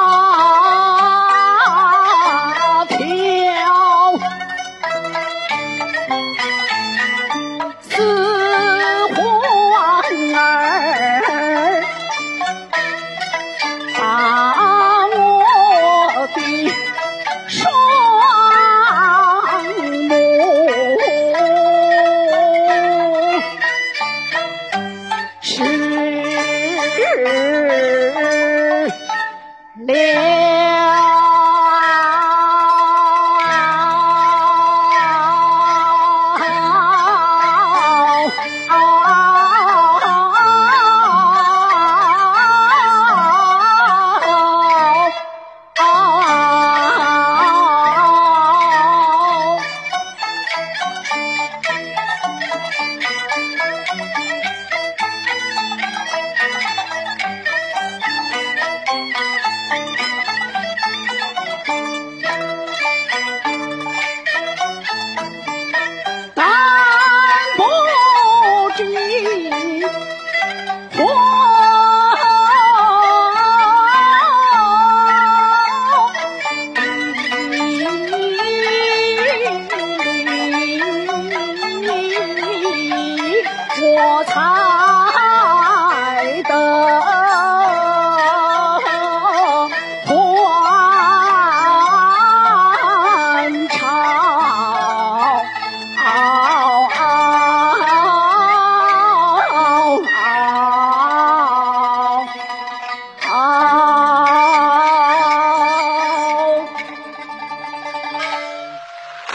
啊 beber.